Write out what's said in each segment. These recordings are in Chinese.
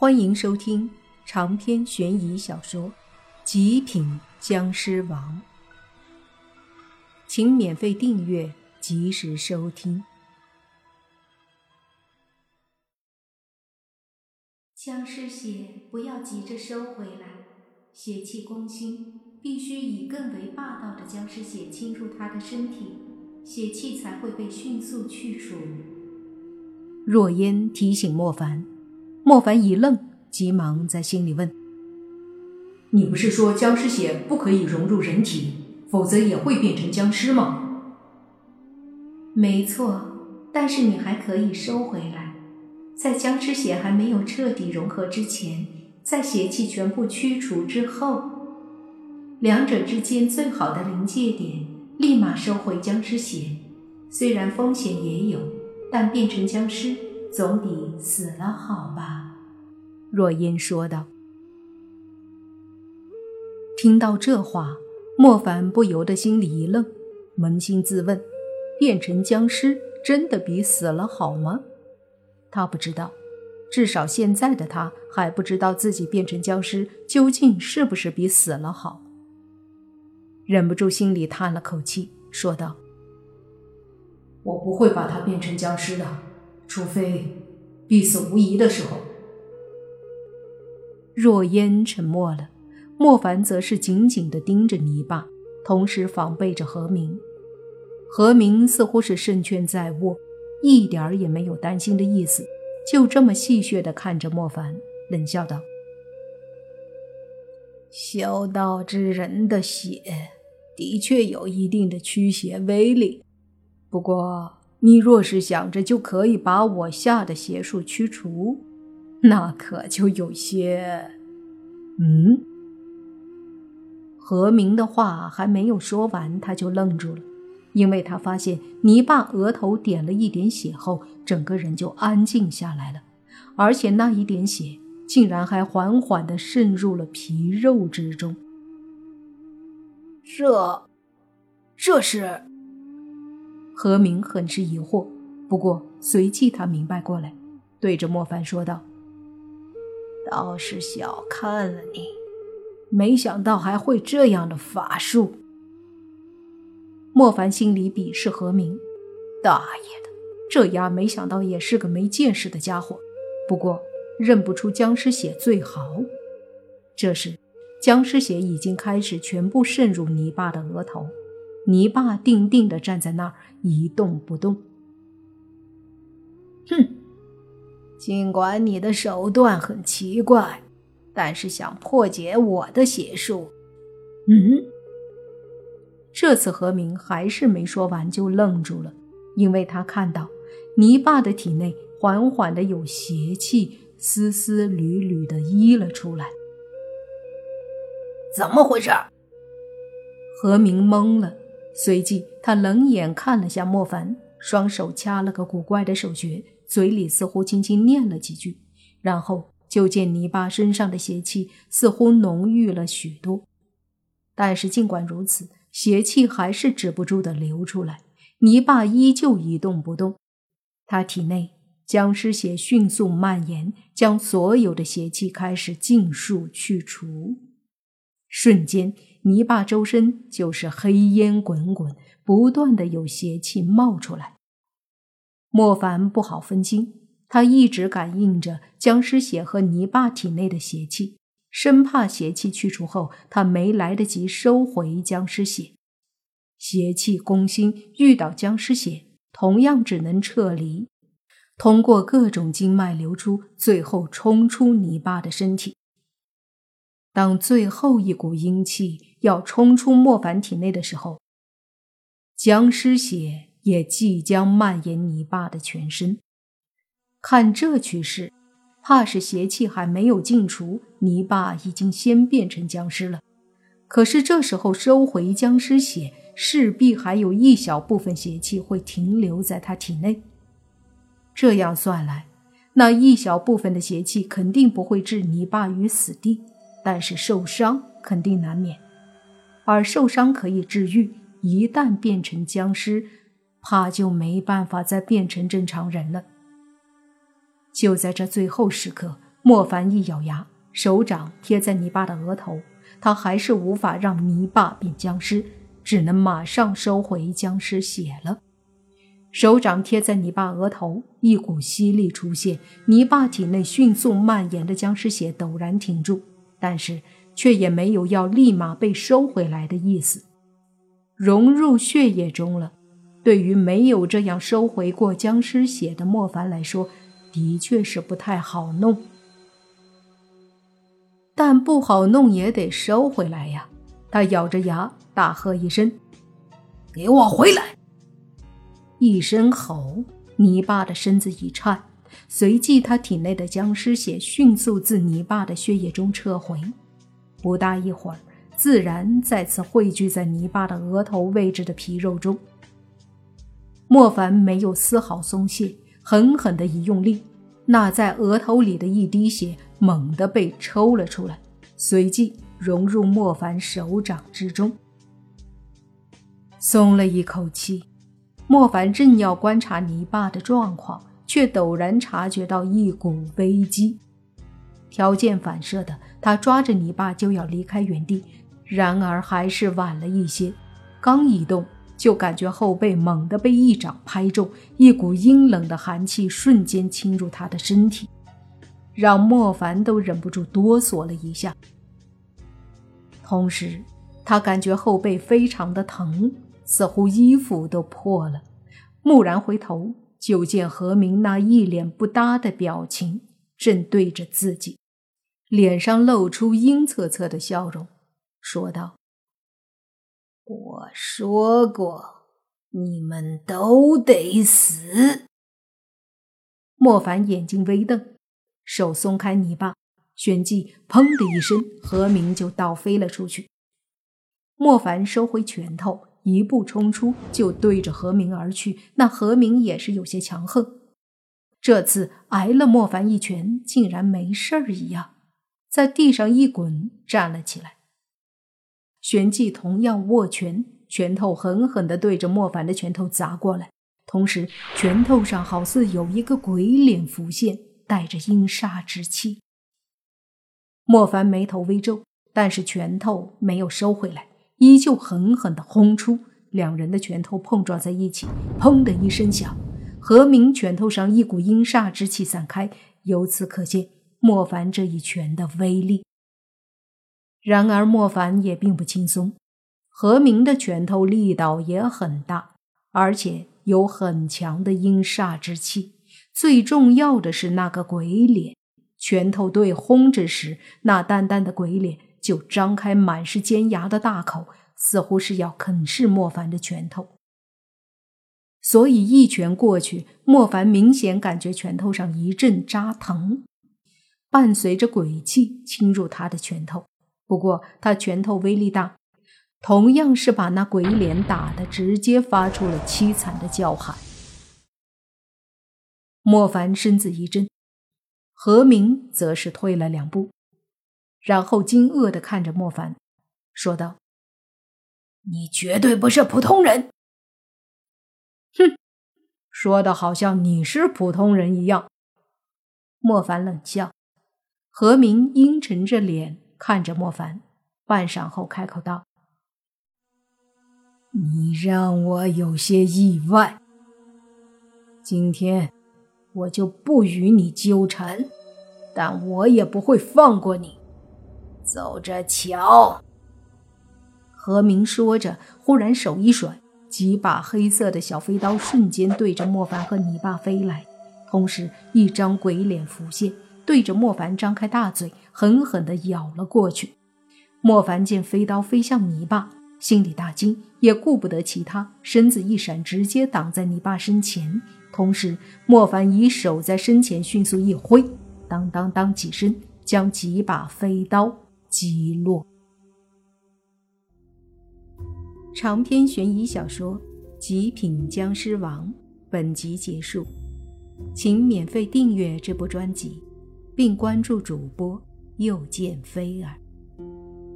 欢迎收听长篇悬疑小说《极品僵尸王》，请免费订阅，及时收听。僵尸血不要急着收回来，血气攻心，必须以更为霸道的僵尸血侵入他的身体，血气才会被迅速去除。若烟提醒莫凡。莫凡一愣，急忙在心里问：“你不是说僵尸血不可以融入人体，否则也会变成僵尸吗？”“没错，但是你还可以收回来，在僵尸血还没有彻底融合之前，在邪气全部驱除之后，两者之间最好的临界点，立马收回僵尸血。虽然风险也有，但变成僵尸。”总比死了好吧？”若音说道。听到这话，莫凡不由得心里一愣，扪心自问：变成僵尸真的比死了好吗？他不知道，至少现在的他还不知道自己变成僵尸究竟是不是比死了好。忍不住心里叹了口气，说道：“我不会把他变成僵尸的。”除非必死无疑的时候。若烟沉默了，莫凡则是紧紧地盯着泥巴，同时防备着何明。何明似乎是胜券在握，一点儿也没有担心的意思，就这么戏谑地看着莫凡，冷笑道：“修道之人的血的确有一定的驱邪威力，不过……”你若是想着就可以把我下的邪术驱除，那可就有些……嗯。何明的话还没有说完，他就愣住了，因为他发现泥巴额头点了一点血后，整个人就安静下来了，而且那一点血竟然还缓缓地渗入了皮肉之中。这，这是？何明很是疑惑，不过随即他明白过来，对着莫凡说道：“倒是小看了你，没想到还会这样的法术。”莫凡心里鄙视何明，大爷的，这丫没想到也是个没见识的家伙。不过认不出僵尸血最好。这时，僵尸血已经开始全部渗入泥巴的额头。泥巴定定地站在那儿，一动不动。哼，尽管你的手段很奇怪，但是想破解我的邪术……嗯，这次何明还是没说完就愣住了，因为他看到泥巴的体内缓缓的有邪气丝丝缕缕的溢了出来。怎么回事？何明懵了。随即，他冷眼看了下莫凡，双手掐了个古怪的手诀，嘴里似乎轻轻念了几句，然后就见泥巴身上的邪气似乎浓郁了许多。但是尽管如此，邪气还是止不住的流出来，泥巴依旧一动不动。他体内僵尸血迅速蔓延，将所有的邪气开始尽数去除，瞬间。泥巴周身就是黑烟滚滚，不断的有邪气冒出来。莫凡不好分清，他一直感应着僵尸血和泥巴体内的邪气，生怕邪气去除后他没来得及收回僵尸血。邪气攻心，遇到僵尸血，同样只能撤离，通过各种经脉流出，最后冲出泥巴的身体。当最后一股阴气要冲出莫凡体内的时候，僵尸血也即将蔓延泥巴的全身。看这趋势，怕是邪气还没有尽除，泥巴已经先变成僵尸了。可是这时候收回僵尸血，势必还有一小部分邪气会停留在他体内。这样算来，那一小部分的邪气肯定不会置泥巴于死地。但是受伤肯定难免，而受伤可以治愈，一旦变成僵尸，怕就没办法再变成正常人了。就在这最后时刻，莫凡一咬牙，手掌贴在泥巴的额头，他还是无法让泥巴变僵尸，只能马上收回僵尸血了。手掌贴在泥巴额头，一股吸力出现，泥巴体内迅速蔓延的僵尸血陡然停住，但是却也没有要立马被收回来的意思，融入血液中了。对于没有这样收回过僵尸血的莫凡来说，的确是不太好弄。但不好弄也得收回来呀！他咬着牙大喝一声：“给我回来！”一声吼，泥巴的身子一颤，随即他体内的僵尸血迅速自泥巴的血液中撤回，不大一会儿，自然再次汇聚在泥巴的额头位置的皮肉中。莫凡没有丝毫松懈，狠狠的一用力，那在额头里的一滴血猛地被抽了出来，随即融入莫凡手掌之中，松了一口气。莫凡正要观察泥巴的状况，却陡然察觉到一股危机。条件反射的，他抓着泥巴就要离开原地，然而还是晚了一些。刚移动，就感觉后背猛地被一掌拍中，一股阴冷的寒气瞬间侵入他的身体，让莫凡都忍不住哆嗦了一下。同时，他感觉后背非常的疼。似乎衣服都破了，蓦然回头，就见何明那一脸不搭的表情，正对着自己，脸上露出阴恻恻的笑容，说道：“我说过，你们都得死。”莫凡眼睛微瞪，手松开泥巴，旋即“砰”的一声，何明就倒飞了出去。莫凡收回拳头。一步冲出，就对着何明而去。那何明也是有些强横，这次挨了莫凡一拳，竟然没事儿一样，在地上一滚，站了起来。旋即同样握拳，拳头狠狠地对着莫凡的拳头砸过来，同时拳头上好似有一个鬼脸浮现，带着阴煞之气。莫凡眉头微皱，但是拳头没有收回来。依旧狠狠地轰出，两人的拳头碰撞在一起，砰的一声响。何明拳头上一股阴煞之气散开，由此可见莫凡这一拳的威力。然而莫凡也并不轻松，何明的拳头力道也很大，而且有很强的阴煞之气。最重要的是那个鬼脸，拳头对轰之时，那淡淡的鬼脸。就张开满是尖牙的大口，似乎是要啃噬莫凡的拳头。所以一拳过去，莫凡明显感觉拳头上一阵扎疼，伴随着鬼气侵入他的拳头。不过他拳头威力大，同样是把那鬼脸打得直接发出了凄惨的叫喊。莫凡身子一震，何明则是退了两步。然后惊愕的看着莫凡，说道：“你绝对不是普通人。”哼，说的好像你是普通人一样。莫凡冷笑。何明阴沉着脸看着莫凡，半晌后开口道：“你让我有些意外。今天我就不与你纠缠，但我也不会放过你。”走着瞧。何明说着，忽然手一甩，几把黑色的小飞刀瞬间对着莫凡和泥巴飞来，同时一张鬼脸浮现，对着莫凡张开大嘴，狠狠地咬了过去。莫凡见飞刀飞向泥巴，心里大惊，也顾不得其他，身子一闪，直接挡在泥巴身前。同时，莫凡以手在身前迅速一挥，当当当几声，将几把飞刀。击落。长篇悬疑小说《极品僵尸王》本集结束，请免费订阅这部专辑，并关注主播又见菲儿，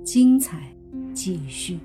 精彩继续。